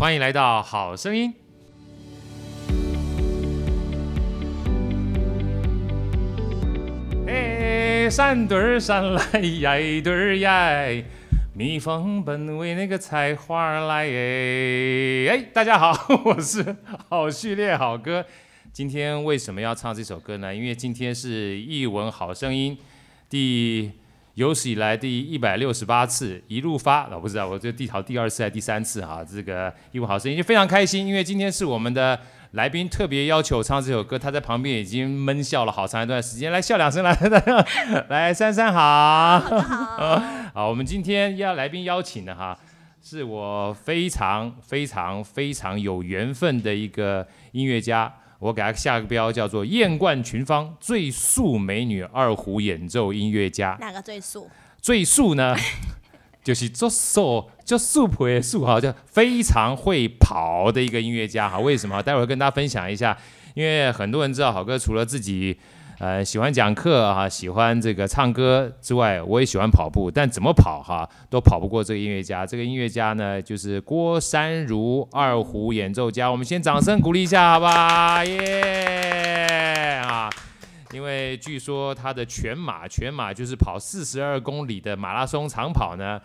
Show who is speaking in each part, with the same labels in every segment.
Speaker 1: 欢迎来到好声音。哎，山对儿山来，呀对儿呀，蜜蜂本为那个采花来。哎，大家好，我是好序列好哥。今天为什么要唱这首歌呢？因为今天是艺文好声音第。有史以来第一百六十八次一路发，我不知道，我这地桃第二次还是第三次哈？这个艺文好声音就非常开心，因为今天是我们的来宾特别要求唱这首歌，他在旁边已经闷笑了好长一段时间，来笑两声来，来珊珊好，好，好，好，我们今天要来宾邀请的哈，是我非常非常非常有缘分的一个音乐家。我给他下个标，叫做“艳冠群芳最素美女二胡演奏音乐家”。
Speaker 2: 哪个最素？
Speaker 1: 最素呢，就是做素，就素朴的素哈，就非常会跑的一个音乐家哈。为什么？待会儿跟大家分享一下。因为很多人知道，好哥除了自己。呃，喜欢讲课哈，喜欢这个唱歌之外，我也喜欢跑步，但怎么跑哈，都跑不过这个音乐家。这个音乐家呢，就是郭山如二胡演奏家。我们先掌声鼓励一下，好吧？耶啊！因为据说他的全马，全马就是跑四十二公里的马拉松长跑呢，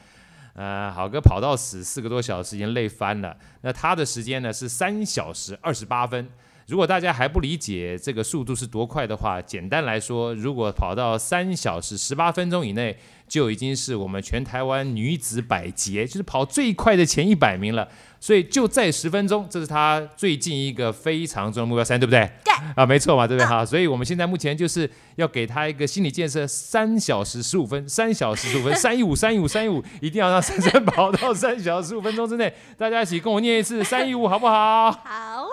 Speaker 1: 呃，好哥跑到死四个多小时，已经累翻了。那他的时间呢是三小时二十八分。如果大家还不理解这个速度是多快的话，简单来说，如果跑到三小时十八分钟以内，就已经是我们全台湾女子百捷，就是跑最快的前一百名了。所以就在十分钟，这是她最近一个非常重要的目标三，对不对？对啊，没错嘛，对不对？好，所以我们现在目前就是要给她一个心理建设：三小时十五分，三小时十五分，三一五，三一五，三一五，一定要让珊珊跑到三小时十五分钟之内。大家一起跟我念一次三一五，好不好？
Speaker 2: 好。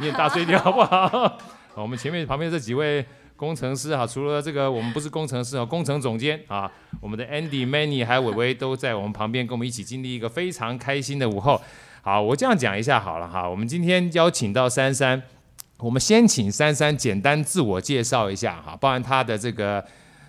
Speaker 1: 念大声一点好不好？好，我们前面旁边这几位工程师哈，除了这个我们不是工程师啊，工程总监啊，我们的 Andy、Manny 还有伟伟都在我们旁边，跟我们一起经历一个非常开心的午后。好，我这样讲一下好了哈，我们今天邀请到珊珊，我们先请珊珊简单自我介绍一下哈，包含她的这个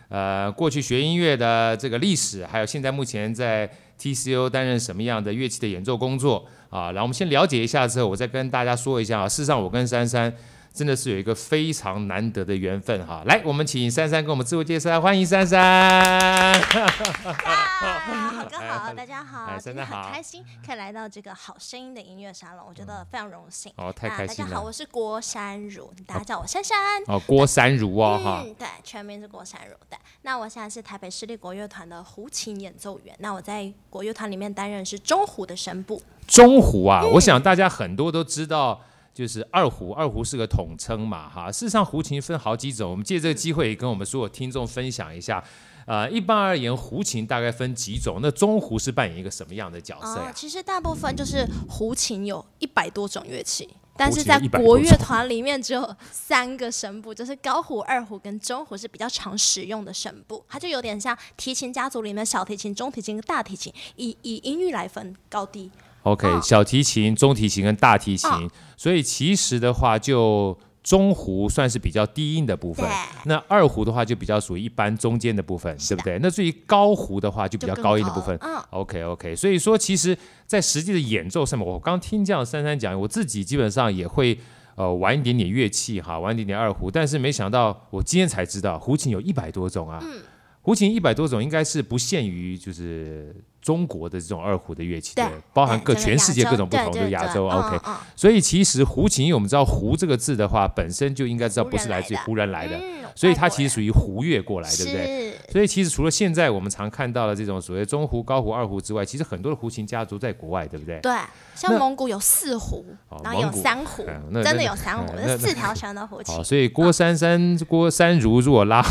Speaker 1: 呃过去学音乐的这个历史，还有现在目前在 TCO 担任什么样的乐器的演奏工作。啊，然后我们先了解一下之后，我再跟大家说一下啊。事实上，我跟珊珊真的是有一个非常难得的缘分哈。来，我们请珊珊跟我们自我介绍，欢迎珊珊。
Speaker 2: 好哥 好，大家好，
Speaker 1: 真的好，
Speaker 2: 很开心可以来到这个好声音的音乐沙龙，我觉得非常荣幸。
Speaker 1: 哦，太开心了。
Speaker 2: 大家好，我是郭珊如，大家叫我珊珊。
Speaker 1: 哦，郭珊如哦，哈。
Speaker 2: 嗯，对，全名是郭珊如。对，那我现在是台北市立国乐团的胡琴演奏员。那我在国乐团里面担任是中胡的声部。
Speaker 1: 中胡啊，我想大家很多都知道，就是二胡，二胡是个统称嘛，哈。事实上，胡琴分好几种，我们借这个机会也跟我们所有听众分享一下。呃，一般而言，胡琴大概分几种？那中胡是扮演一个什么样的角色呀？
Speaker 2: 呃，其实大部分就是胡琴有一百多种乐器，但是在国乐团里面只有三个声部，就是高胡、二胡跟中胡是比较常使用的声部。它就有点像提琴家族里面的小提琴、中提琴跟大提琴，以以音域来分高低。
Speaker 1: OK，小提琴、中提琴跟大提琴，哦、所以其实的话，就中胡算是比较低音的部分，那二胡的话就比较属于一般中间的部分，对不对？那至于高胡的话，就比较高音的部分。OK OK，所以说其实，在实际的演奏上面，我刚听这样珊珊讲，我自己基本上也会呃玩一点点乐器哈，玩一点点二胡，但是没想到我今天才知道，胡琴有一百多种啊。嗯。胡琴一百多种，应该是不限于就是中国的这种二胡的乐器，对，包含各全世界各种不同的亚洲。OK，所以其实胡琴，因为我们知道“胡”这个字的话，本身就应该知道不是来自于胡人来的，所以它其实属于胡越过来，对不对？所以其实除了现在我们常看到的这种所谓中胡、高胡、二胡之外，其实很多的胡琴家族在国外，对不对？对，
Speaker 2: 像蒙古有四胡，然后有三胡，真的有三胡，是四条弦的胡琴。
Speaker 1: 所以郭珊珊、郭珊如如果拉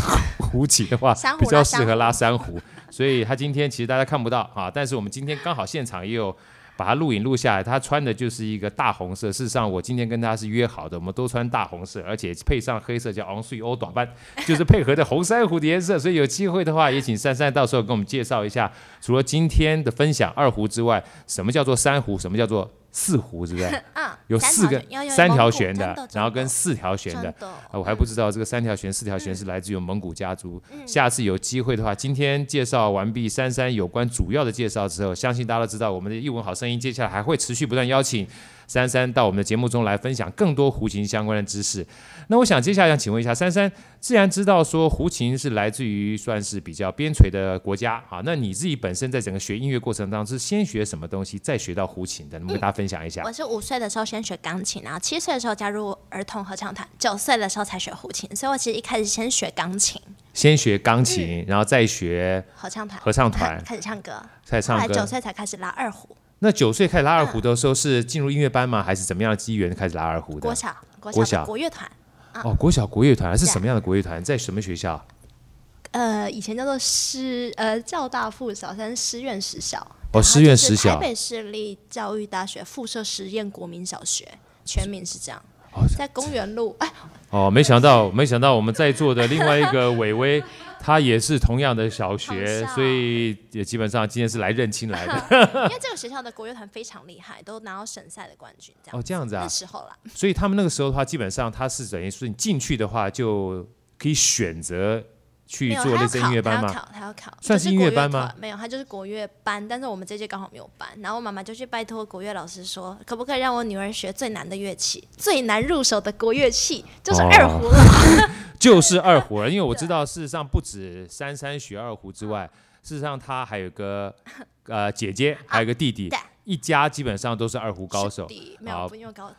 Speaker 1: 胡琴的话，比较适合拉三胡，所以他今天其实大家看不到啊，但是我们今天刚好现场也有把他录影录下来，他穿的就是一个大红色。事实上，我今天跟他是约好的，我们都穿大红色，而且配上黑色叫昂睡欧短班，就是配合的红珊瑚的颜色。所以有机会的话，也请珊珊到时候给我们介绍一下，除了今天的分享二胡之外，什么叫做珊瑚，什么叫做四胡，是不是？
Speaker 2: 嗯，
Speaker 1: 有四
Speaker 2: 个
Speaker 1: 三条弦的，然后跟四条弦的。我还不知道这个三条弦、四条弦是来自于蒙古家族。
Speaker 2: 嗯、
Speaker 1: 下次有机会的话，今天介绍完毕珊珊有关主要的介绍之后，相信大家都知道，我们的一文好声音接下来还会持续不断邀请珊珊到我们的节目中来分享更多胡琴相关的知识。那我想接下来想请问一下珊珊，既然知道说胡琴是来自于算是比较边陲的国家，好，那你自己本身在整个学音乐过程当中是先学什么东西，再学到胡琴的？能不能跟大家分享一下？
Speaker 2: 嗯、我是五岁的时候先学钢琴，然后七岁的时候加入儿童合唱团，九岁的时候才学胡琴，所以我其实一开始先学钢琴，
Speaker 1: 先学钢琴，嗯、然后再学
Speaker 2: 合唱团，
Speaker 1: 合唱团
Speaker 2: 开始唱歌，
Speaker 1: 开始唱歌，
Speaker 2: 后来九岁才开始拉二胡。
Speaker 1: 那九岁开始拉二胡的时候，是进入音乐班吗？还是怎么样的机缘开始拉二胡的？
Speaker 2: 国小，国小国乐团。
Speaker 1: 哦，国小国乐团是什么样的国乐团？在什么学校？
Speaker 2: 呃，以前叫做师呃教大附小，现在师院实小。
Speaker 1: 哦，师院实小。
Speaker 2: 台北市立教育大学附设实验国民小学，全名是这样。
Speaker 1: 哦，
Speaker 2: 在公园路。哎。
Speaker 1: 哦，没想到，没想到我们在座的另外一个伟伟，他也是同样的小学，所以也基本上今天是来认亲来的。
Speaker 2: 因为这个学校的国乐团非常厉害，都拿到省赛的冠军。这样
Speaker 1: 哦，这样子啊。
Speaker 2: 那时候啦。
Speaker 1: 所以他们那个时候的话，基本上他是等于是你进去的话，就可以选择。去做类似音乐班吗？
Speaker 2: 他要考，他要考，
Speaker 1: 算是音乐班吗？
Speaker 2: 没有，他就是国乐班。但是我们这届刚好没有班，然后我妈妈就去拜托国乐老师说，可不可以让我女儿学最难的乐器，最难入手的国乐器，就是二胡了。
Speaker 1: 哦、就是二胡了，因为我知道，事实上不止珊珊学二胡之外，事实上她还有个呃姐姐，还有个弟弟。啊一家基本上都是二胡高手，
Speaker 2: 啊，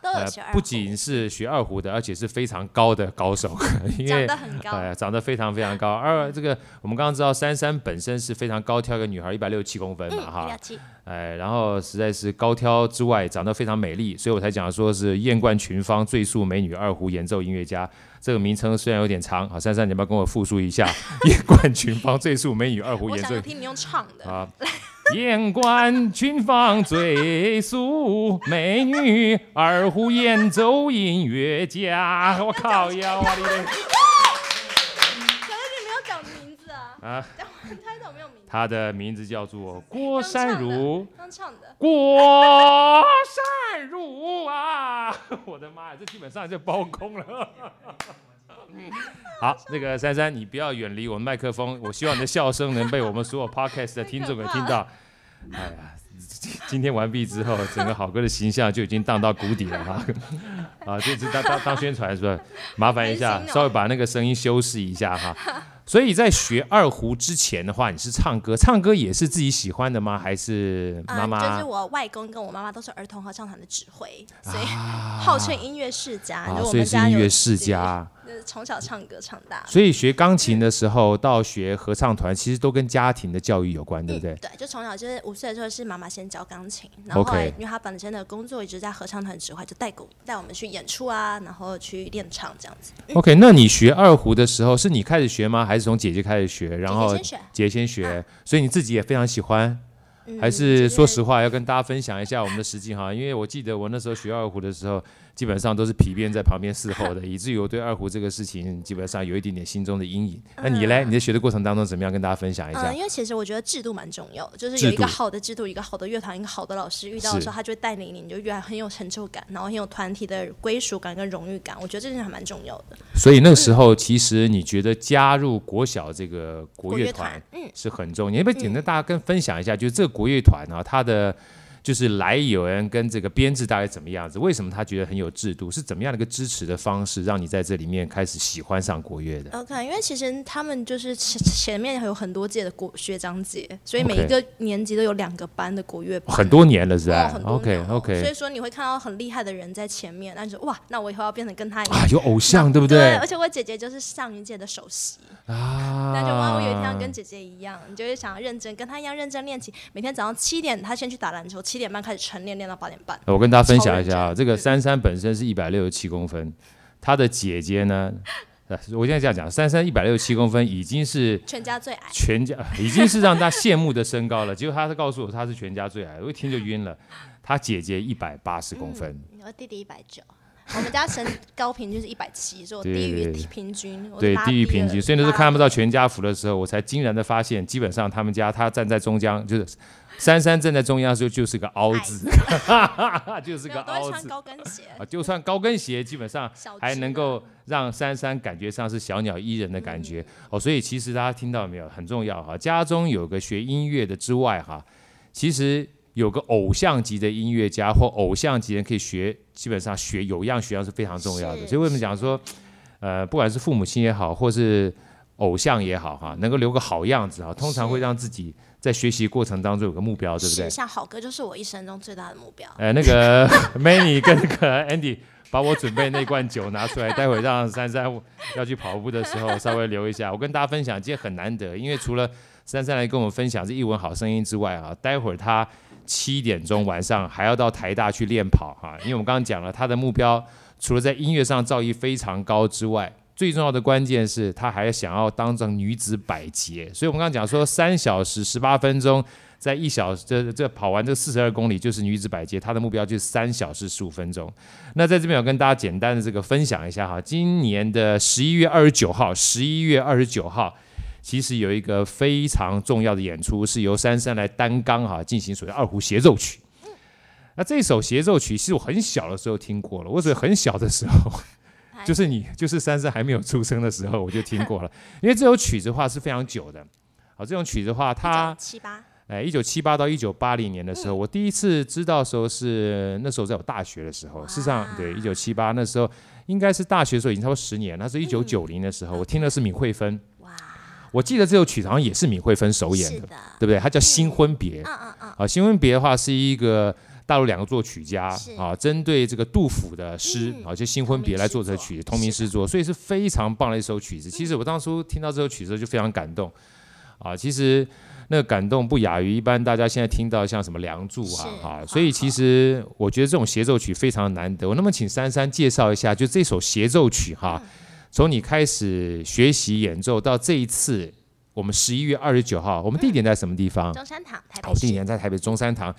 Speaker 1: 呃，不仅是学二胡的，而且是非常高的高手，因为
Speaker 2: 长得很高，
Speaker 1: 呃，长得非常非常高。二这个我们刚刚知道，珊珊本身是非常高挑一个女孩，一百六十七公分嘛，哈、嗯，哎，然后实在是高挑之外，长得非常美丽，所以我才讲说是艳冠群芳、最速美女二胡演奏音乐家。这个名称虽然有点长，好，珊珊，你要不要跟我复述一下？艳冠群芳、最速美女二胡演奏。
Speaker 2: 我想听你用唱的啊。
Speaker 1: 艳冠群芳，最素美女，二胡演奏音乐家。我靠呀！我的嘞！
Speaker 2: 可是你 没有讲名字啊！啊，他怎么没有名字？
Speaker 1: 他的名字叫做郭山如。
Speaker 2: 刚唱的。
Speaker 1: 郭山如啊！我的妈呀，这基本上就包空了。好，那个珊珊，你不要远离我们麦克风。我希望你的笑声能被我们所有 podcast 的听众给听到。哎呀，今天完毕之后，整个好哥的形象就已经荡到谷底了哈。啊，就是当当当宣传是吧？麻烦一下，稍微把那个声音修饰一下哈。所以在学二胡之前的话，你是唱歌，唱歌也是自己喜欢的吗？还是妈妈？
Speaker 2: 嗯，就是我外公跟我妈妈都是儿童合唱团的指挥，所以号称音乐世家。
Speaker 1: 啊，所以是音乐世家。
Speaker 2: 从小唱歌唱大，
Speaker 1: 所以学钢琴的时候到学合唱团，其实都跟家庭的教育有关，对不对？
Speaker 2: 嗯、对，就从小就是五岁的时候是妈妈先教钢琴，然后后来因为她本身的工作一直在合唱团指挥，就带鼓带我们去演出啊，然后去练唱这样子。嗯、
Speaker 1: OK，那你学二胡的时候是你开始学吗？还是从姐姐开始学？然后
Speaker 2: 姐姐先学，
Speaker 1: 姐姐先学，啊、所以你自己也非常喜欢。
Speaker 2: 嗯、
Speaker 1: 还是说实话，要跟大家分享一下我们的实际哈，因为我记得我那时候学二胡的时候，基本上都是皮鞭在旁边伺候的，以至于我对二胡这个事情基本上有一点点心中的阴影。那你嘞？你在学的过程当中怎么样？跟大家分享一下。
Speaker 2: 嗯，因为其实我觉得制度蛮重要的，就是有一个好的制度，一个好的乐团，一个好的老师，遇到的时候他就会带领你，你就越来很有成就感，然后很有团体的归属感跟荣誉感。我觉得这件事还蛮重要的。
Speaker 1: 所以那个时候，其实你觉得加入国小这个国乐团，嗯，是很重要。你要不要简单大家跟分享一下，就是这个国乐团呢，它的。就是来有人跟这个编制大概怎么样子？为什么他觉得很有制度？是怎么样的一个支持的方式，让你在这里面开始喜欢上国乐的
Speaker 2: ？OK，因为其实他们就是前前面还有很多届的国学长姐，所以每一个年级都有两个班的国乐班。
Speaker 1: 很多年了是吧？
Speaker 2: 哦
Speaker 1: ，OK OK。
Speaker 2: 所以说你会看到很厉害的人在前面，那就哇，那我以后要变成跟他一样
Speaker 1: 啊，有偶像对不对？
Speaker 2: 对，而且我姐姐就是上一届的首席啊，那就哇，我有一天要跟姐姐一样，你就会想要认真跟她一样认真练琴，每天早上七点她先去打篮球，七点半开始晨练。练到八点半。
Speaker 1: 我跟大家分享一下啊，这个珊珊本身是一百六十七公分，她的姐姐呢，我现在这样讲，珊珊一百六十七公分已经是
Speaker 2: 全家最矮，
Speaker 1: 全家已经是让她羡慕的身高了。结果她是告诉我她是全家最矮，我一听就晕了。她姐姐一百八十公分，
Speaker 2: 嗯，我弟弟一百九。我们家身高平均是一百七，所以我低于平均，
Speaker 1: 对，低于平均，所以那时候看不到全家福的时候，我才惊然的发现，基本上他们家他站在中央就是。珊珊站在中央的时候就是个凹字，就是个凹字。
Speaker 2: 高跟鞋
Speaker 1: 啊，就算高跟鞋，基本上还能够让珊珊感觉上是小鸟依人的感觉。嗯、哦，所以其实大家听到没有，很重要哈。家中有个学音乐的之外哈，其实有个偶像级的音乐家或偶像级的人可以学，基本上学有样学样是非常重要的。所以为什么讲说，呃，不管是父母亲也好，或是偶像也好哈，能够留个好样子哈，通常会让自己。在学习过程当中有个目标，对不对？
Speaker 2: 像好哥就是我一生中最大的目标。
Speaker 1: 呃，那个 Manny 跟那个 Andy 把我准备那罐酒拿出来，待会让珊珊要去跑步的时候稍微留一下。我跟大家分享，今天很难得，因为除了珊珊来跟我们分享这一文好声音之外啊，待会儿他七点钟晚上还要到台大去练跑哈，因为我们刚刚讲了他的目标，除了在音乐上造诣非常高之外。最重要的关键是，他还想要当成女子百杰，所以我们刚刚讲说，三小时十八分钟，在一小时这这跑完这四十二公里就是女子百杰，他的目标就是三小时十五分钟。那在这边我跟大家简单的这个分享一下哈，今年的十一月二十九号，十一月二十九号，其实有一个非常重要的演出，是由珊珊来担纲哈进行所谓二胡协奏曲。那这首协奏曲，其实我很小的时候听过了，我是很小的时候。就是你，就是珊珊还没有出生的时候，我就听过了。因为这首曲子的话是非常久的，好，这种曲子的话，它
Speaker 2: 七八，
Speaker 1: 哎，一九七八到一九八零年的时候，我第一次知道的时候是那时候在我大学的时候。事实上，对，一九七八那时候应该是大学的时候，已经差不多十年。那是一九九零的时候，我听的是闵惠芬。哇，我记得这首曲子好像也是闵惠芬首演的，对不对？它叫《新婚别》。嗯嗯嗯。啊，《新婚别》的话是一个。大陆两个作曲家啊，针对这个杜甫的诗啊，就新婚别来做这曲子，同名诗作，所以是非常棒的一首曲子。其实我当初听到这首曲子就非常感动啊，其实那个感动不亚于一般大家现在听到像什么《梁祝》啊哈，所以其实我觉得这种协奏曲非常难得。我那么请珊珊介绍一下，就这首协奏曲哈，从你开始学习演奏到这一次，我们十一月二十九号，我们地点在什么地方？
Speaker 2: 中山堂，台北。
Speaker 1: 好，地点在台北中山堂。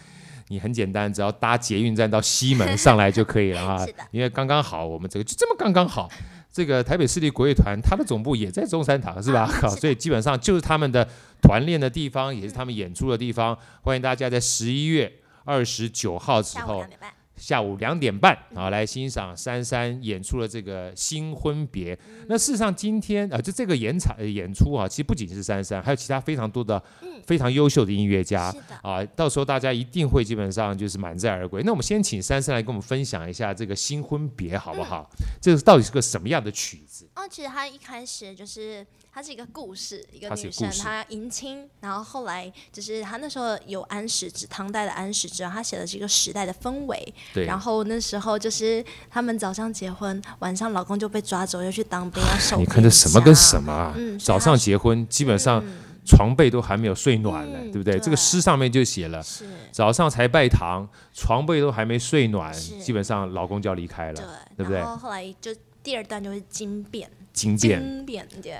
Speaker 1: 你很简单，只要搭捷运站到西门上来就可以了啊。因为刚刚好，我们这个就这么刚刚好，这个台北市立国乐团它的总部也在中山堂，是吧？好，所以基本上就是他们的团练的地方，也是他们演出的地方。欢迎大家在十一月二十九号之后。下午两点半啊，来欣赏珊珊演出的这个新婚别。那事实上今天啊，就这个演场演出啊，其实不仅是珊珊，还有其他非常多的非常优秀的音乐家啊。到时候大家一定会基本上就是满载而归。那我们先请珊珊来跟我们分享一下这个新婚别好不好？这个到底是个什么样的曲子？
Speaker 2: 哦，其实他一开始就是。它是一个故事，一个女生她迎亲，然后后来就是她那时候有安史之，唐代的安史之，她写的是一个时代的氛围。对。然后那时候就是他们早上结婚，晚上老公就被抓走，又去当兵要守。你
Speaker 1: 看这什么跟什么啊？嗯。早上结婚，基本上床被都还没有睡暖呢，嗯、对不对？对这个诗上面就写了，是早上才拜堂，床被都还没睡暖，基本上老公就要离开了，对，对不对？然
Speaker 2: 后后来就第二段就是惊变。
Speaker 1: 惊变，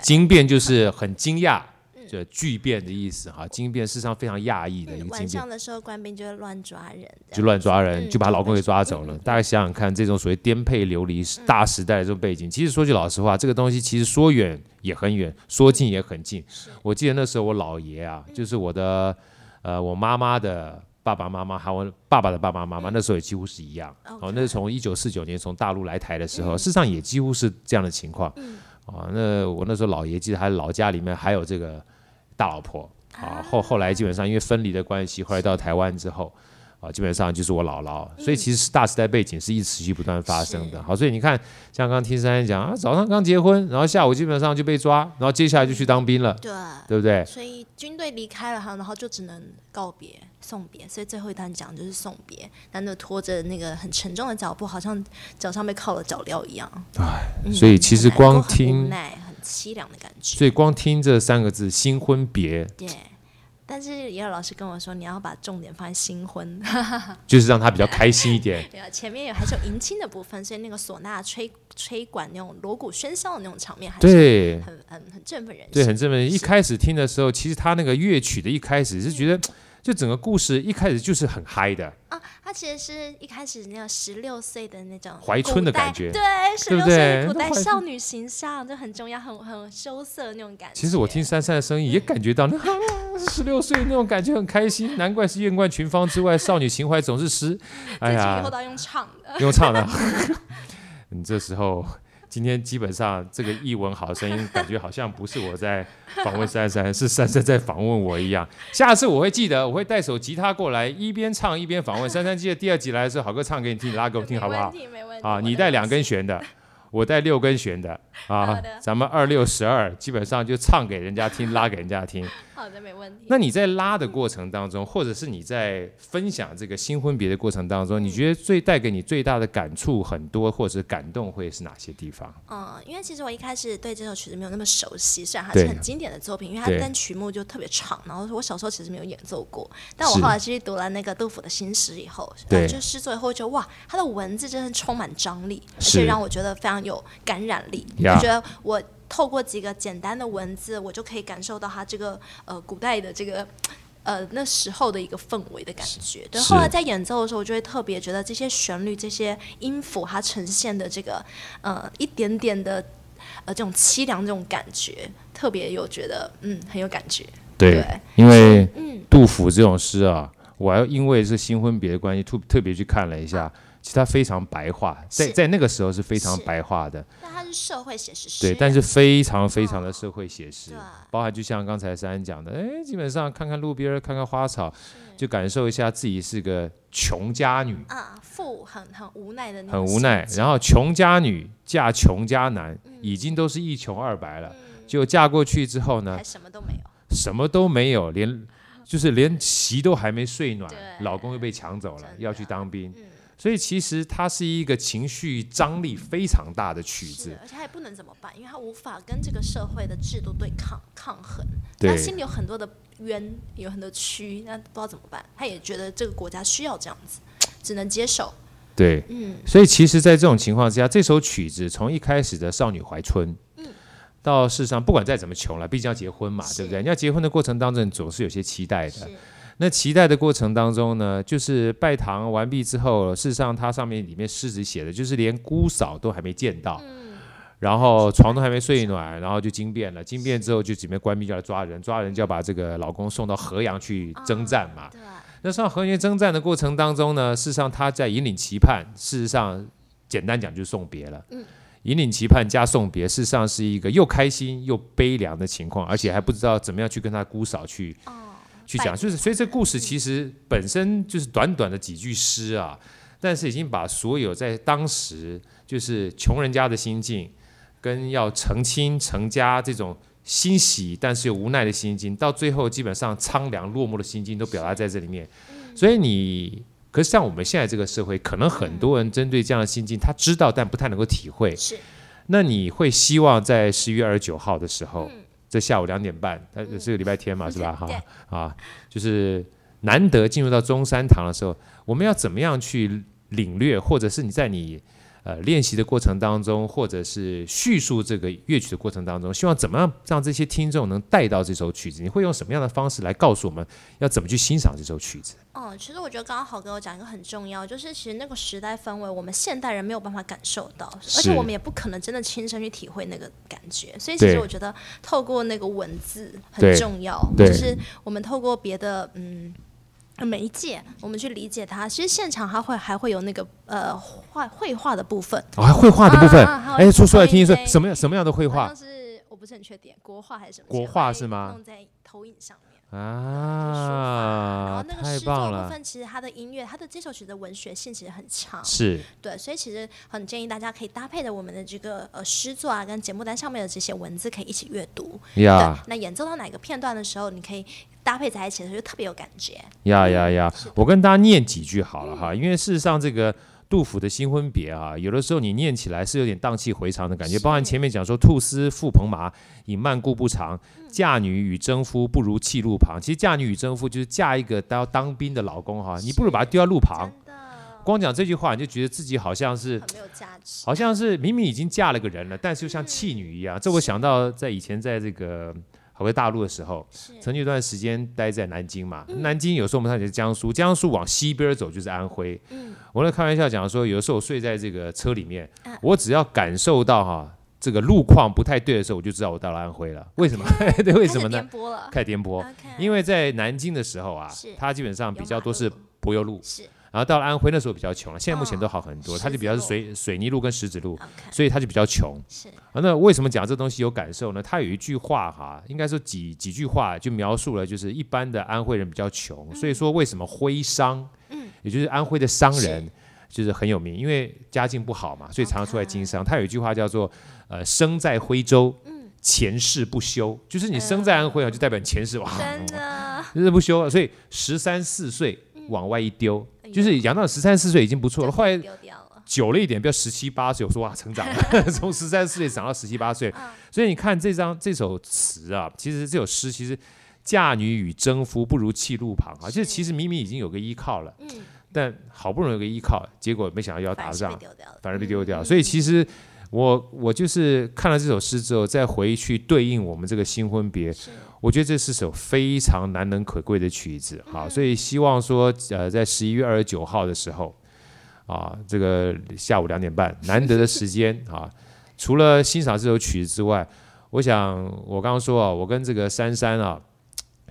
Speaker 1: 惊变就是很惊讶，就巨变的意思哈。惊变事实上非常讶异的一个惊变。
Speaker 2: 晚上的时候，官兵就会乱抓人，
Speaker 1: 就乱抓人，就把老公给抓走了。大家想想看，这种所谓颠沛流离大时代的这种背景，其实说句老实话，这个东西其实说远也很远，说近也很近。我记得那时候我姥爷啊，就是我的呃我妈妈的。爸爸妈妈还有爸爸的爸爸妈妈，那时候也几乎是一样。哦，那是从一九四九年从大陆来台的时候，事实上也几乎是这样的情况。啊，那我那时候姥爷记得还老家里面还有这个大老婆。啊，后后来基本上因为分离的关系，后来到台湾之后。啊，基本上就是我姥姥，所以其实大时代背景是一直持续不断发生的。好，所以你看，像刚刚听珊珊讲啊，早上刚结婚，然后下午基本上就被抓，然后接下来就去当兵了，对，对不对？
Speaker 2: 所以军队离开了哈，然后就只能告别送别，所以最后一段讲就是送别，男的拖着那个很沉重的脚步，好像脚上被铐了脚镣一样。
Speaker 1: 哎，所以其实光
Speaker 2: 听，奈，很凄凉的感觉。
Speaker 1: 所以光听这三个字“新婚别”，
Speaker 2: 对。但是也有老师跟我说，你要把重点放在新婚，
Speaker 1: 就是让他比较开心一点。
Speaker 2: 对啊，前面有还是有迎亲的部分，所以那个唢呐、吹吹管那种锣鼓喧嚣的那种场面，还是很很很振奋人心。
Speaker 1: 对，很振奋人心。一开始听的时候，其实他那个乐曲的一开始是觉得就整个故事一开始就是很嗨的
Speaker 2: 啊，他其实是一开始那个十六岁的那种
Speaker 1: 怀春的感觉，
Speaker 2: 对，十六岁的古代少女形象就很重要，很很羞涩的那种感觉。
Speaker 1: 其实我听珊珊的声音也感觉到那 十六岁那种感觉很开心，难怪是艳冠群芳之外，少女情怀总是诗。哎呀，
Speaker 2: 以后都要用唱的，
Speaker 1: 用唱的。你 这时候。今天基本上这个译文好声音，感觉好像不是我在访问珊珊，是珊珊在访问我一样。下次我会记得，我会带首吉他过来，一边唱一边访问珊珊。记得第二集来的时候，好歌唱给你听，你拉给我听好不好？啊，你带两根弦的。我带六根弦的 啊，的咱们二六十二，基本上就唱给人家听，拉给人家听。
Speaker 2: 好的，没问题。
Speaker 1: 那你在拉的过程当中，或者是你在分享这个新婚别的过程当中，你觉得最带给你最大的感触很多，或者是感动会是哪些地方？
Speaker 2: 嗯，因为其实我一开始对这首曲子没有那么熟悉，虽然它是很经典的作品，因为它单曲目就特别长，然后我小时候其实没有演奏过，但我后来其实读了那个杜甫的新诗以后，对，就诗作以后就哇，他的文字真的充满张力，而且让我觉得非常有感染力。我觉得我。透过几个简单的文字，我就可以感受到他这个呃古代的这个呃那时候的一个氛围的感觉。对，后来在演奏的时候，我就会特别觉得这些旋律、这些音符，它呈现的这个呃一点点的呃这种凄凉这种感觉，特别有觉得嗯很有感觉。对，对
Speaker 1: 因为杜甫这种诗啊，我还因为是新婚别的关系，特特别去看了一下。其实它非常白话，在在那个时候是非常白话的。
Speaker 2: 但它是社会写实。
Speaker 1: 对，但是非常非常的社会写实，哦、包含就像刚才珊珊讲的，哎，基本上看看路边，看看花草，就感受一下自己是个穷家女。
Speaker 2: 啊，富很很无奈的那种。
Speaker 1: 很无奈，然后穷家女嫁穷家男，嗯、已经都是一穷二白了，就、嗯、嫁过去之后呢，
Speaker 2: 还什么都没有，
Speaker 1: 什么都没有，连就是连席都还没睡暖，老公又被抢走了，要去当兵。嗯所以其实它是一个情绪张力非常大的曲子，
Speaker 2: 而且他也不能怎么办，因为他无法跟这个社会的制度对抗抗衡，他对心里有很多的冤，有很多屈，那不知道怎么办。他也觉得这个国家需要这样子，只能接受。
Speaker 1: 对，嗯。所以其实，在这种情况之下，这首曲子从一开始的少女怀春，嗯，到事实上不管再怎么穷了，毕竟要结婚嘛，对不对？你要结婚的过程当中，总是有些期待的。那期待的过程当中呢，就是拜堂完毕之后，事实上它上面里面诗词写的，就是连姑嫂都还没见到，嗯、然后床都还没睡暖，然后就惊变了。惊变之后，就几名官兵就来抓人，抓人就要把这个老公送到河阳去征战嘛。哦、那上河阳征战的过程当中呢，事实上他在引领期盼，事实上简单讲就是送别了。嗯、引领期盼加送别，事实上是一个又开心又悲凉的情况，而且还不知道怎么样去跟他姑嫂去。哦去讲，就是所以这故事其实本身就是短短的几句诗啊，但是已经把所有在当时就是穷人家的心境，跟要成亲成家这种欣喜但是又无奈的心境，到最后基本上苍凉落寞的心境都表达在这里面。所以你，可是像我们现在这个社会，可能很多人针对这样的心境，他知道但不太能够体会。是，那你会希望在十一月二十九号的时候？这下午两点半，它是个礼拜天嘛，嗯、是吧？哈啊，就是难得进入到中山堂的时候，我们要怎么样去领略，或者是你在你。呃，练习的过程当中，或者是叙述这个乐曲的过程当中，希望怎么样让这些听众能带到这首曲子？你会用什么样的方式来告诉我们要怎么去欣赏这首曲子？
Speaker 2: 哦，其实我觉得刚刚好哥我讲一个很重要，就是其实那个时代氛围，我们现代人没有办法感受到，而且我们也不可能真的亲身去体会那个感觉。所以其实我觉得透过那个文字很重要，就是我们透过别的嗯。媒介，我们去理解它。其实现场它会还会有那个呃画绘画的部分
Speaker 1: 啊，绘画的部分。哎，说出来听一说，什么样什么样的绘画？
Speaker 2: 像是我不是很确定，国画还是什么？
Speaker 1: 国画是吗？
Speaker 2: 用在投影上面。
Speaker 1: 啊，
Speaker 2: 然后那个诗作部分，其实它的音乐，它的这首曲的文学性其实很强，
Speaker 1: 是
Speaker 2: 对，所以其实很建议大家可以搭配着我们的这个呃诗作啊，跟节目单上面的这些文字，可以一起阅读。
Speaker 1: 呀，
Speaker 2: 那演奏到哪个片段的时候，你可以搭配在一起的时候，就特别有感觉。
Speaker 1: 呀呀呀！我跟大家念几句好了哈，因为事实上这个。杜甫的新婚别啊，有的时候你念起来是有点荡气回肠的感觉，包含前面讲说“兔丝覆蓬麻，引蔓故不长。嫁女与征夫，不如弃路旁。”其实“嫁女与征夫”就是嫁一个都要当兵的老公哈，你不如把他丢在路旁。光讲这句话，你就觉得自己好像是
Speaker 2: 没有价值，
Speaker 1: 好像是明明已经嫁了个人了，但是又像弃女一样。这我想到在以前在这个回大陆的时候，曾经一段时间待在南京嘛。
Speaker 2: 嗯
Speaker 1: 南京有时候我们上去江苏，江苏往西边走就是安徽。
Speaker 2: 嗯
Speaker 1: 我在开玩笑讲说，有的时候我睡在这个车里面，
Speaker 2: 嗯
Speaker 1: 我只要感受到哈这个路况不太对的时候，我就知道我到了安徽了。为什么？对，为什么呢？
Speaker 2: 开颠簸了。
Speaker 1: 开颠簸，因为在南京的时候啊，它基本上比较多是柏油路，
Speaker 2: 是
Speaker 1: 然后到了安徽那时候比较穷了，现在目前都好很多，
Speaker 2: 哦
Speaker 1: 它就比较是水水泥路跟石子路所以它就比较穷。
Speaker 2: 是。
Speaker 1: 啊，那为什么讲这东西有感受呢？他有一句话哈，应该说几几句话就描述了，就是一般的安徽人比较穷，所以说为什么徽商，
Speaker 2: 嗯。
Speaker 1: 也就是安徽的商人，就是很有名，因为家境不好嘛，所以常常出来经商。他有一句话叫做，呃，生在徽州，
Speaker 2: 嗯。
Speaker 1: 前世不修，就是你生在安徽啊，就代表你前世哇，
Speaker 2: 真的，
Speaker 1: 就是不修了，所以十三四岁往外一
Speaker 2: 丢，
Speaker 1: 就是养到十三四岁已经不错了，后来。久了一点，比如十七八岁，我说哇，成长了，从十三四岁长到十七八岁，
Speaker 2: 嗯。
Speaker 1: 所以你看这张这首词啊，其实这首诗其实嫁女与征夫不如弃路旁啊，就是其实明明已经有个依靠了，
Speaker 2: 嗯，
Speaker 1: 但好不容易有个依靠，结果没想到要打仗
Speaker 2: 反而被，丢掉
Speaker 1: 所以其实。我我就是看了这首诗之后，再回去对应我们这个新婚别，
Speaker 2: 是
Speaker 1: 我觉得这是首非常难能可贵的曲子，好，
Speaker 2: 嗯。
Speaker 1: 所以希望说，呃，在十一月二十九号的时候，啊，这个下午两点半，难得的时间啊，除了欣赏这首曲子之外，我想我刚刚说啊，我跟这个珊珊啊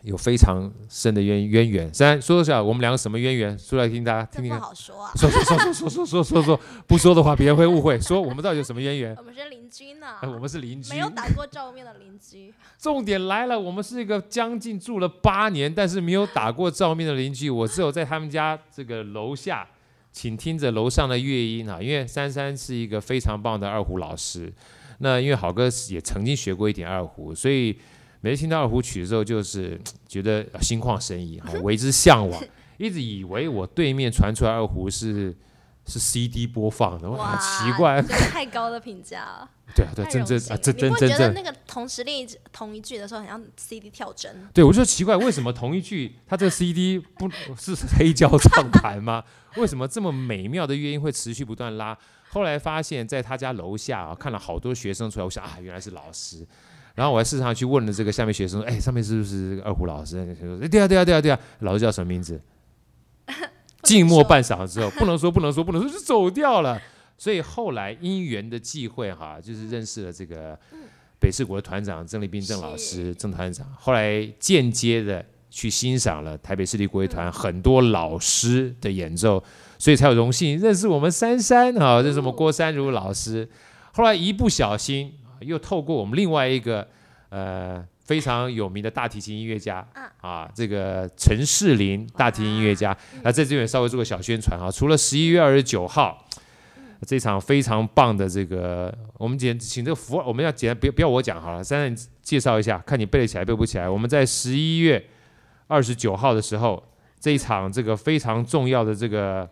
Speaker 1: 有非常深的渊渊源。珊珊说一下，我们两个什么渊源？说来听大家听听看。
Speaker 2: 好说啊。
Speaker 1: 说说说说说说说说说，不说的话别人会误会。说我们到底有什么渊源？
Speaker 2: 我们是邻居呢，
Speaker 1: 哎，我们是邻居
Speaker 2: 没。有打过照面的邻居。
Speaker 1: 重点来了，我们是一个将近住了八年，但是没有打过照面的邻居。我只有在他们家这个楼下，请听着楼上的乐音啊。因为珊珊是一个非常棒的二胡老师，那因为好哥也曾经学过一点二胡，所以每次听到二胡曲的时候，就是 觉得心旷神怡，啊，为之向往，一直以为我对面传出来二胡是是 CD 播放的，哇，奇怪，
Speaker 2: 太高的评价了。
Speaker 1: 对啊，对，
Speaker 2: 太
Speaker 1: 真真啊，真
Speaker 2: 真
Speaker 1: 真真正。
Speaker 2: 觉得那个同时练一同一句的时候，很像 CD 跳针？
Speaker 1: 对，我就奇怪，为什么同一句 它这个 CD 不是黑胶唱盘吗？为什么这么美妙的乐音会持续不断拉？后来发现，在他家楼下啊，看了好多学生出来，我想啊，原来是老师。然后我还市场去问了这个下面学生说，哎，上面是不是这个二胡老师？学生说，对啊，对啊，对啊，对啊，老师叫什么名字？静默半晌之后，不能说，不能说，不能说，就走掉了。所以后来因缘的际会哈，就是认识了这个北市国的团长郑立斌郑老师郑团长，后来间接的去欣赏了台北市立国乐团很多老师的演奏，所以才有荣幸认识我们珊珊哈，认识我们郭三如老师。后来一不小心又透过我们另外一个呃非常有名的大提琴音乐家啊，这个陈世林大提琴音乐家，那在这边稍微做个小宣传啊，除了十一月二十九号。这场非常棒的这个，我们简请这个福尔，我们要简单，不要不要我讲好了，珊珊介绍一下，看你背得起来背不起来。我们在十一月二十九号的时候，这一场这个非常重要的这个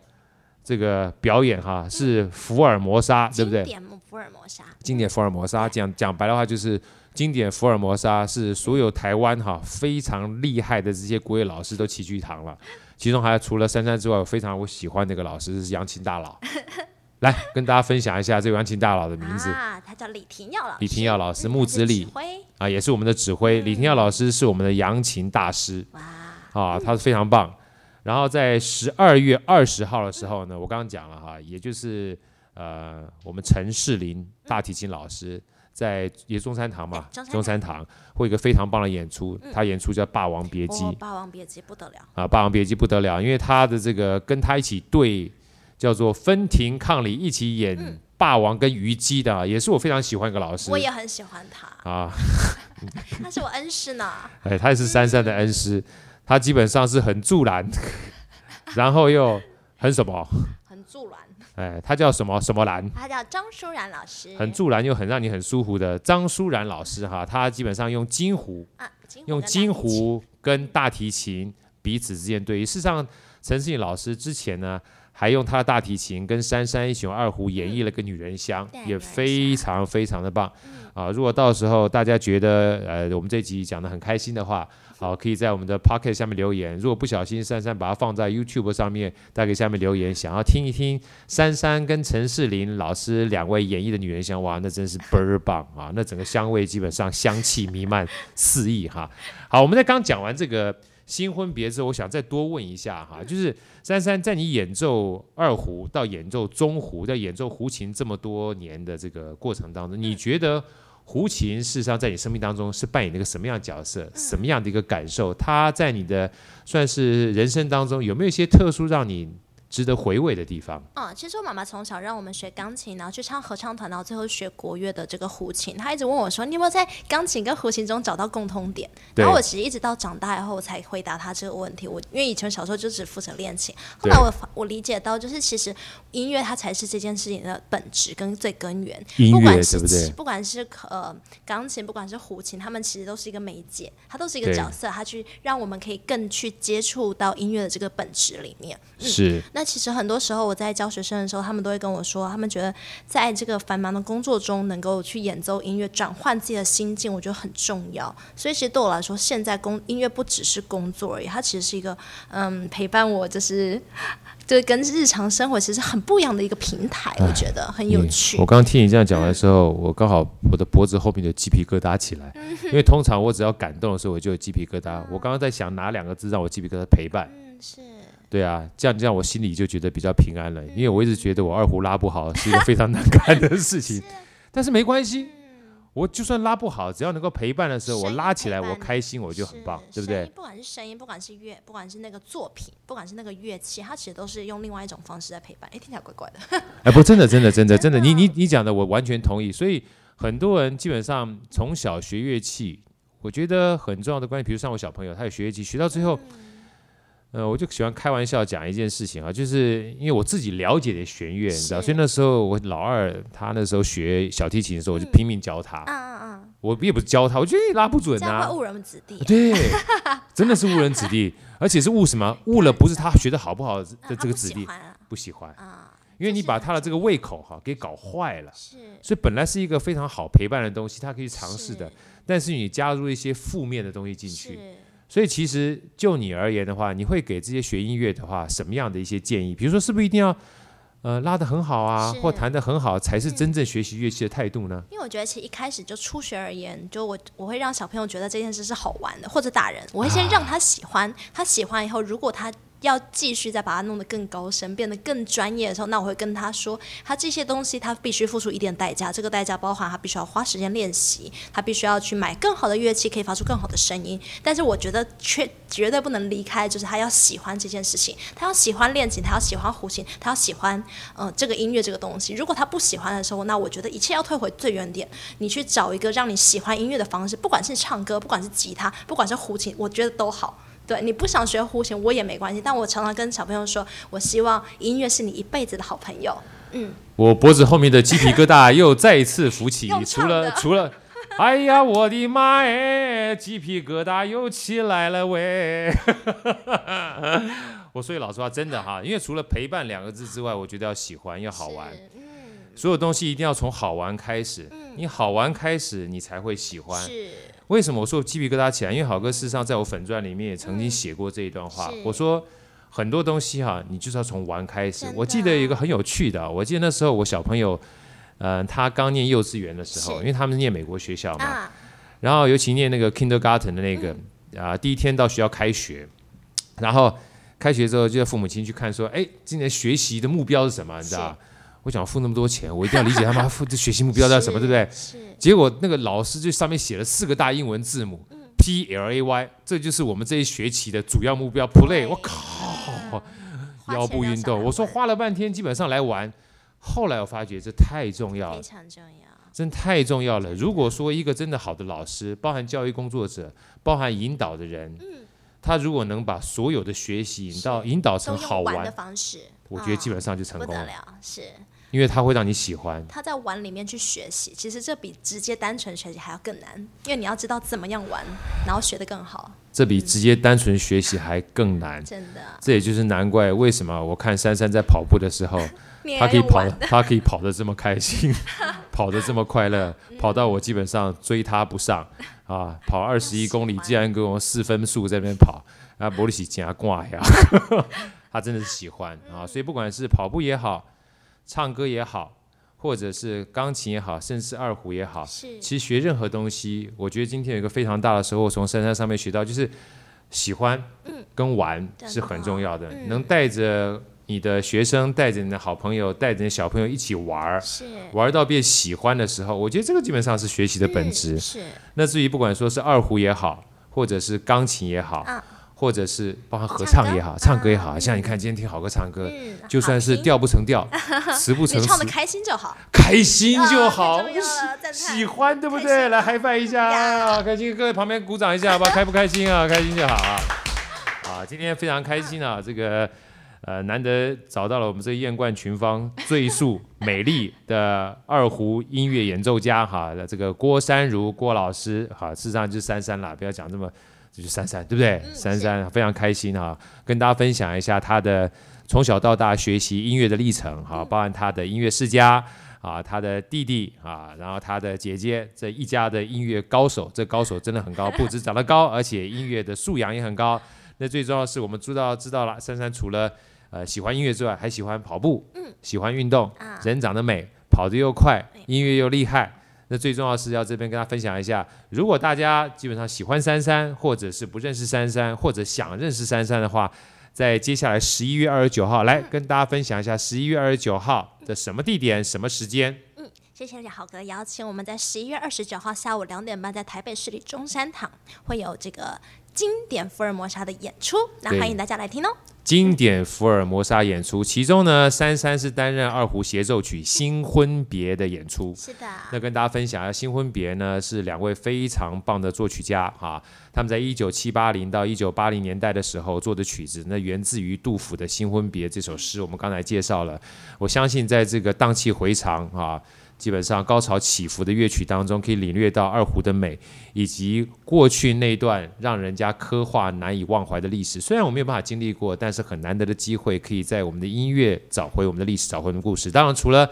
Speaker 1: 这个表演哈，是福尔摩沙，对不对？
Speaker 2: 经典福尔摩沙，
Speaker 1: 经典福尔摩沙，讲讲白的话就是经典福尔摩沙是所有台湾哈非常厉害的这些国乐老师都齐聚一堂了，其中还有除了珊珊之外，我非常我喜欢的一个老师是扬琴大佬。来跟大家分享一下这位扬琴大佬的名字。
Speaker 2: 啊，他叫李廷耀老师。
Speaker 1: 李廷耀老师，木子李。啊，也是我们的指挥。李廷耀老师是我们的扬琴大师。
Speaker 2: 哇，
Speaker 1: 啊，他是非常棒。然后在十二月二十号的时候呢，我刚刚讲了哈，也就是呃，我们陈世林大提琴老师在也中山堂嘛，
Speaker 2: 中山堂
Speaker 1: 会有一个非常棒的演出，他演出叫《霸王别姬》
Speaker 2: 哦，霸王别姬不得了，
Speaker 1: 啊，《霸王别姬》不得了，因为他的这个跟他一起对。叫做分庭抗礼，一起演霸王跟虞姬的、啊，也是我非常喜欢一个老师。
Speaker 2: 我也很喜欢他
Speaker 1: 啊，
Speaker 2: 他是我恩师呢。
Speaker 1: 哎，他也是珊珊的恩师，他基本上是很助澜，然后又很什
Speaker 2: 么？
Speaker 1: 哎，他叫什么什么兰？
Speaker 2: 他叫张舒然老师。
Speaker 1: 很助澜又很让你很舒服的张舒然老师哈，他基本上用金胡，
Speaker 2: 啊，金
Speaker 1: 用金胡跟大提琴彼此之间对。事实上，陈思颖老师之前呢。还用他的大提琴跟珊珊一起用二胡演绎了个女人香，嗯、也非常非常的棒。啊，如果到时候大家觉得呃我们这集讲的很开心的话，好，可以在我们的 Pocket 下面留言。如果不小心珊珊把它放在 YouTube 上面，大家可以下面留言，想要听一听珊珊跟陈世林老师两位演绎的女人香，哇，那真是倍儿棒啊！那整个香味基本上香气弥漫四溢哈。好，我们在刚讲完这个新婚别之后，我想再多问一下哈，就是珊珊在你演奏二胡到演奏中胡，在演奏胡琴这么多年的这个过程当中，你觉得？胡琴事实上在你生命当中是扮演了一个什么样的角色？什么样的一个感受？他在你的算是人生当中有没有一些特殊让你？值得回味的地方。
Speaker 2: 嗯，其实我妈妈从小让我们学钢琴，然后去唱合唱团，然后最后学国乐的这个胡琴。她一直问我说：“你有没有在钢琴跟胡琴中找到共通点？”然后我其实一直到长大以后我才回答她这个问题。我因为以前小时候就只负责练琴，后来我我理解到，就是其实音乐它才是这件事情的本质跟最根源。
Speaker 1: 音乐
Speaker 2: 不管
Speaker 1: 不对？
Speaker 2: 不管是呃钢琴，不管是胡琴，他们其实都是一个媒介，它都是一个角色，它去让我们可以更去接触到音乐的这个本质里面。嗯、
Speaker 1: 是。
Speaker 2: 那其实很多时候。我在教学生的时候，他们都会跟我说，他们觉得在这个繁忙的工作中，能够去演奏音乐，转换自己的心境，我觉得很重要。所以，其实对我来说，现在工音乐不只是工作而已，它其实是一个嗯陪伴我，就是就跟日常生活其实很不一样的一个平台。我觉得很有趣。
Speaker 1: 我刚刚听你这样讲的时候，我刚好我的脖子后面就鸡皮疙瘩起来，因为通常我只要感动的时候，我就有鸡皮疙瘩。我刚刚在想哪两个字让我鸡皮疙瘩？陪伴。
Speaker 2: 嗯，是。
Speaker 1: 对啊，这样这样我心里就觉得比较平安了，因为我一直觉得我二胡拉不好 是一个非常难看的事情，但是没关系，我就算拉不好，只要能够陪伴的时候，我拉起来我开心我就很棒，对不对？
Speaker 2: 不管是声音，不管是乐，不管是那个作品，不管是那个乐器，它其实都是用另外一种方式在陪伴。哎，听起来怪怪的。
Speaker 1: 哎，不，真的，真的，真的，真的，你你你讲的我完全同意。所以很多人基本上从小学乐器，我觉得很重要的关系，比如像我小朋友，他有学乐器，学到最后。呃，我就喜欢开玩笑讲一件事情啊，就是因为我自己了解的弦乐，你知道，所以那时候我老二他那时候学小提琴的时候，我就拼命教他。嗯嗯嗯。我也不是教他，我觉得拉不准啊。
Speaker 2: 误人子弟。
Speaker 1: 对，真的是误人子弟，而且是误什么？误了不是他学的好不好的这个子弟，不喜欢。因为你把他的这个胃口哈给搞坏了。是。所以本来是一个非常好陪伴的东西，他可以尝试的，但是你加入一些负面的东西进去。所以其实就你而言的话，你会给这些学音乐的话什么样的一些建议？比如说，是不是一定要呃拉的很好啊，或弹的很好才是真正学习乐器的态度呢？
Speaker 2: 因为我觉得其实一开始就初学而言，就我我会让小朋友觉得这件事是好玩的，或者打人我会先让他喜欢，啊、他喜欢以后，如果他。要继续再把它弄得更高深，变得更专业的时候，那我会跟他说，他这些东西他必须付出一点代价，这个代价包含他必须要花时间练习，他必须要去买更好的乐器，可以发出更好的声音。但是我觉得却绝对不能离开，就是他要喜欢这件事情，他要喜欢练琴，他要喜欢胡琴，他要喜欢呃这个音乐这个东西。如果他不喜欢的时候，那我觉得一切要退回最原点，你去找一个让你喜欢音乐的方式，不管是唱歌，不管是吉他，不管是胡琴，我觉得都好。对，你不想学胡琴，我也没关系。但我常常跟小朋友说，我希望音乐是你一辈子的好朋友。嗯，
Speaker 1: 我脖子后面的鸡皮疙瘩又再一次浮起，除了除了，哎呀，我的妈哎，鸡皮疙瘩又起来了喂。我说句老实话，真的哈，因为除了陪伴两个字之外，我觉得要喜欢，要好玩。嗯，所有东西一定要从好玩开始。嗯，你好玩开始，你才会喜欢。是。为什么我说鸡皮疙瘩起来？因为好哥事实上在我粉钻里面也曾经写过这一段话。我说很多东西哈，你就是要从玩开始。我记得有一个很有趣的，我记得那时候我小朋友，嗯，他刚念幼稚园的时候，因为他们念美国学校嘛，然后尤其念那个 kindergarten 的那个啊，第一天到学校开学，然后开学之后就叫父母亲去看，说，哎，今年学习的目标是什么？你知道？我想付那么多钱，我一定要理解他们付的学习目标在什么，对不对？结果那个老师就上面写了四个大英文字母、嗯、P L A Y，这就是我们这一学期的主要目标。Play，我靠，腰部运动。我说花了半天，基本上来玩。后来我发觉这太重要了，非常重要，真太重要了。如果说一个真的好的老师，包含教育工作者，包含引导的人，嗯、他如果能把所有的学习引导引导成好玩，的方式。我觉得基本上就成功了。
Speaker 2: 了是。
Speaker 1: 因为它会让你喜欢，
Speaker 2: 他在玩里面去学习，其实这比直接单纯学习还要更难，因为你要知道怎么样玩，然后学得更好。
Speaker 1: 这比直接单纯学习还更难，
Speaker 2: 嗯、真的。
Speaker 1: 这也就是难怪为什么我看珊珊在跑步的时候，她可以跑，她可以跑得这么开心，跑得这么快乐，跑到我基本上追她不上啊！跑二十一公里，竟然跟我四分速在那边跑，啊，玻璃洗加挂呀！她真的是喜欢啊，所以不管是跑步也好。唱歌也好，或者是钢琴也好，甚至是二胡也好，其实学任何东西，我觉得今天有一个非常大的收获，从珊珊上面学到，就是喜欢跟玩是很重要的。嗯、能带着你的学生，带着你的好朋友，带着你小朋友一起玩，玩到变喜欢的时候，我觉得这个基本上是学习的本质。嗯、是。那至于不管说是二胡也好，或者是钢琴也好。啊或者是包含合唱也好，唱歌，也好，像你看今天听好歌唱歌，嗯、就算是调不成调，词不成词，
Speaker 2: 唱的开心就好，
Speaker 1: 开心就好，啊、喜欢对不对？来嗨翻一下啊，开心！各位旁边鼓掌一下好不好，开不开心啊？开心就好啊！啊，今天非常开心啊，这个呃难得找到了我们这艳冠群芳最素美丽的二胡音乐演奏家哈，这个郭珊如郭老师哈，事实上就是珊珊啦，不要讲这么。就是珊珊，对不对？嗯、珊珊非常开心哈，跟大家分享一下她的从小到大学习音乐的历程哈，包含她的音乐世家啊，她的弟弟啊，然后她的姐姐这一家的音乐高手，这高手真的很高，不止长得高，而且音乐的素养也很高。那最重要的是，我们知道知道了，珊珊除了呃喜欢音乐之外，还喜欢跑步，喜欢运动，人长得美，跑得又快，音乐又厉害。那最重要是要这边跟大家分享一下，如果大家基本上喜欢珊珊，或者是不认识珊珊，或者想认识珊珊的话，在接下来十一月二十九号，来跟大家分享一下十一月二十九号的什么地点、什么时间。嗯，
Speaker 2: 谢谢好哥邀请，我们在十一月二十九号下午两点半，在台北市立中山堂会有这个经典福尔摩沙的演出，那欢迎大家来听哦。
Speaker 1: 经典福尔摩沙演出，其中呢，珊珊是担任二胡协奏曲《新婚别》的演出。
Speaker 2: 是的。
Speaker 1: 那跟大家分享一下，《新婚别》呢是两位非常棒的作曲家啊，他们在一九七八零到一九八零年代的时候做的曲子，那源自于杜甫的《新婚别》这首诗，我们刚才介绍了。我相信在这个荡气回肠啊。基本上高潮起伏的乐曲当中，可以领略到二胡的美，以及过去那段让人家刻画难以忘怀的历史。虽然我没有办法经历过，但是很难得的机会，可以在我们的音乐找回我们的历史，找回我们的故事。当然，除了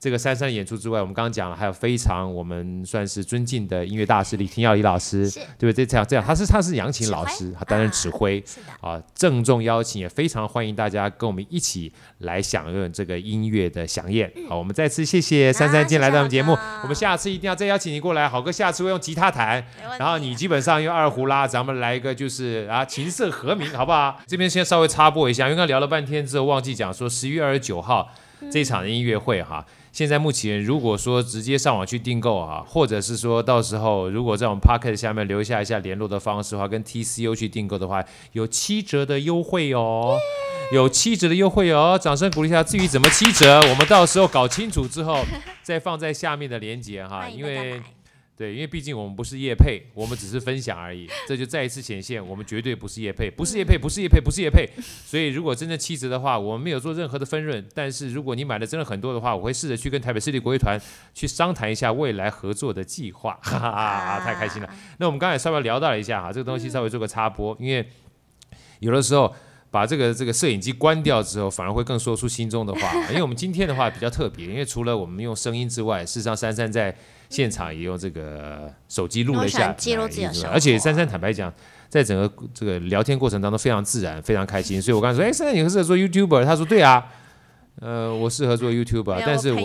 Speaker 1: 这个珊珊的演出之外，我们刚刚讲了，还有非常我们算是尊敬的音乐大师李廷耀李老师，对不对？这样这样，他是他是扬琴老师，他担任指挥啊，郑重邀请，也非常欢迎大家跟我们一起来享用这个音乐的饗宴。好，我们再次谢谢珊珊今天来到我们节目，我们下次一定要再邀请你过来，好哥下次会用吉他弹，然后你基本上用二胡拉，咱们来一个就是啊琴瑟和鸣，好不好？这边先稍微插播一下，因为刚聊了半天之后忘记讲说十一月二十九号这场的音乐会哈。现在目前，如果说直接上网去订购啊，或者是说到时候如果在我们 Pocket 下面留下一下联络的方式的话，跟 TCU 去订购的话，有七折的优惠哦，有七折的优惠哦，掌声鼓励一下。至于怎么七折，我们到时候搞清楚之后再放在下面的链接哈，因为。对，因为毕竟我们不是业配，我们只是分享而已。这就再一次显现，我们绝对不是业配，不是业配，不是业配，不是业配。所以，如果真的七折的话，我们没有做任何的分润。但是，如果你买的真的很多的话，我会试着去跟台北市立国乐团去商谈一下未来合作的计划。哈哈哈，太开心了。那我们刚才稍微聊到了一下哈，这个东西稍微做个插播，因为有的时候把这个这个摄影机关掉之后，反而会更说出心中的话。因为我们今天的话比较特别，因为除了我们用声音之外，事实上珊珊在。现场也用这个手机录了一下，而且珊珊坦白讲，在整个这个聊天过程当中非常自然，非常开心。所以我刚才说，哎，珊珊你适合做 YouTuber？他说对啊，呃，我适合做 YouTuber，但是我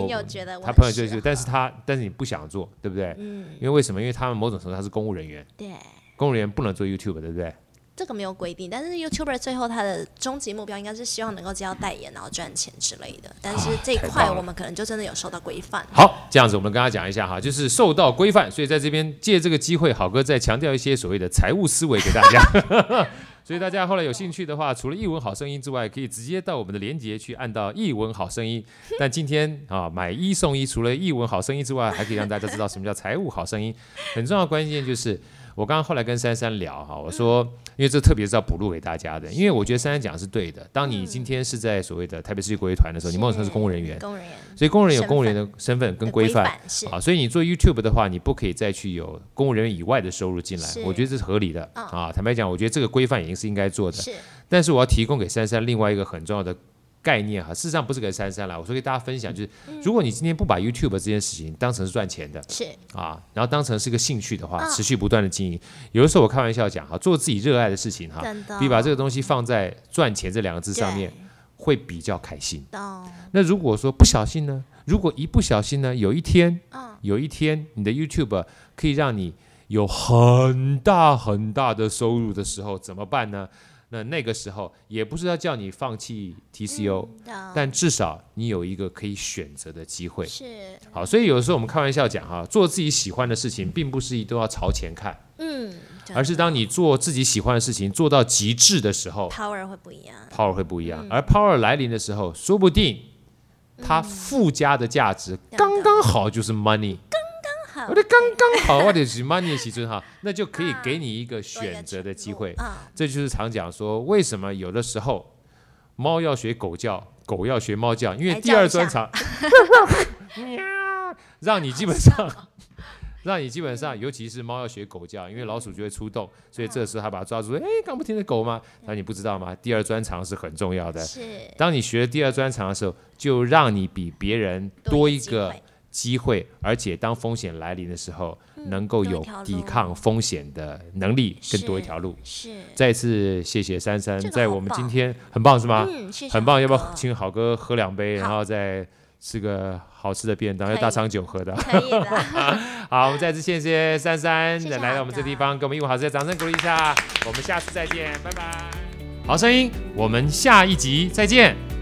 Speaker 1: 他朋友就是，但是他但是你不想做，对不对？嗯。因为为什么？因为他们某种程度他是公务人员，对，公务人员不能做 YouTuber，对不对？
Speaker 2: 这个没有规定，但是 YouTuber 最后他的终极目标应该是希望能够接到代言，然后赚钱之类的。但是这一块我们可能就真的有受到规范。
Speaker 1: 好，这样子我们跟大家讲一下哈，就是受到规范，所以在这边借这个机会，好哥再强调一些所谓的财务思维给大家。所以大家后来有兴趣的话，除了译文好声音之外，可以直接到我们的链接去按到译文好声音。但今天啊，买一送一，除了译文好声音之外，还可以让大家知道什么叫财务好声音。很重要的关键就是。我刚刚后来跟珊珊聊哈，我说，嗯、因为这特别是要补录给大家的，因为我觉得珊珊讲的是对的。当你今天是在所谓的台北市立国乐团的时候，你梦成是公务人员，公务人员，所以公务人员有公务人员的身份跟规范啊，所以你做 YouTube 的话，你不可以再去有公务人员以外的收入进来，我觉得这是合理的啊。坦白讲，我觉得这个规范已经是应该做的，但是我要提供给珊珊另外一个很重要的。概念哈，事实上不是给珊珊啦，我说给大家分享，就是如果你今天不把 YouTube 这件事情当成是赚钱的，是。啊，然后当成是个兴趣的话，持续不断的经营，有的时候我开玩笑讲哈，做自己热爱的事情哈，比把这个东西放在赚钱这两个字上面会比较开心。那如果说不小心呢？如果一不小心呢？有一天，有一天你的 YouTube 可以让你有很大很大的收入的时候，怎么办呢？那那个时候也不是要叫你放弃 TCO，嗯，但至少你有一个可以选择的机会。是，好，所以有的时候我们开玩笑讲哈，做自己喜欢的事情，并不是一都要朝前看，嗯，而是当你做自己喜欢的事情做到极致的时候，power 会不一样，power 会不一样，嗯，而 power 来临的时候，说不定它附加的价值刚刚好就是 money。我的刚刚好，我的是 money 时尊哈，那就可以给你一个选择的机会。这就是常讲说，为什么有的时候猫要学狗叫，狗要学猫叫，因为第二专长，让你基本上，让你基本上，尤其是猫要学狗叫，因为老鼠就会出动，所以这时候还把它抓住。哎，刚不听的狗吗？那你不知道吗？第二专长是很重要的。是，当你学第二专长的时候，就让你比别人多一个。机会，而且当风险来临的时候，嗯、能够有抵抗风险的能力，更多一条路。是，再次谢谢珊珊，在我们今天很棒是吗？嗯，谢谢。很棒，要不要请好哥喝两杯，然后再吃个好吃的便当，要大长酒喝的。可以的。好，我们再次谢谢珊珊来到我们这地方，给我们一股好吃的掌声鼓励一下。我们下次再见，拜拜。好声音，我们下一集再见。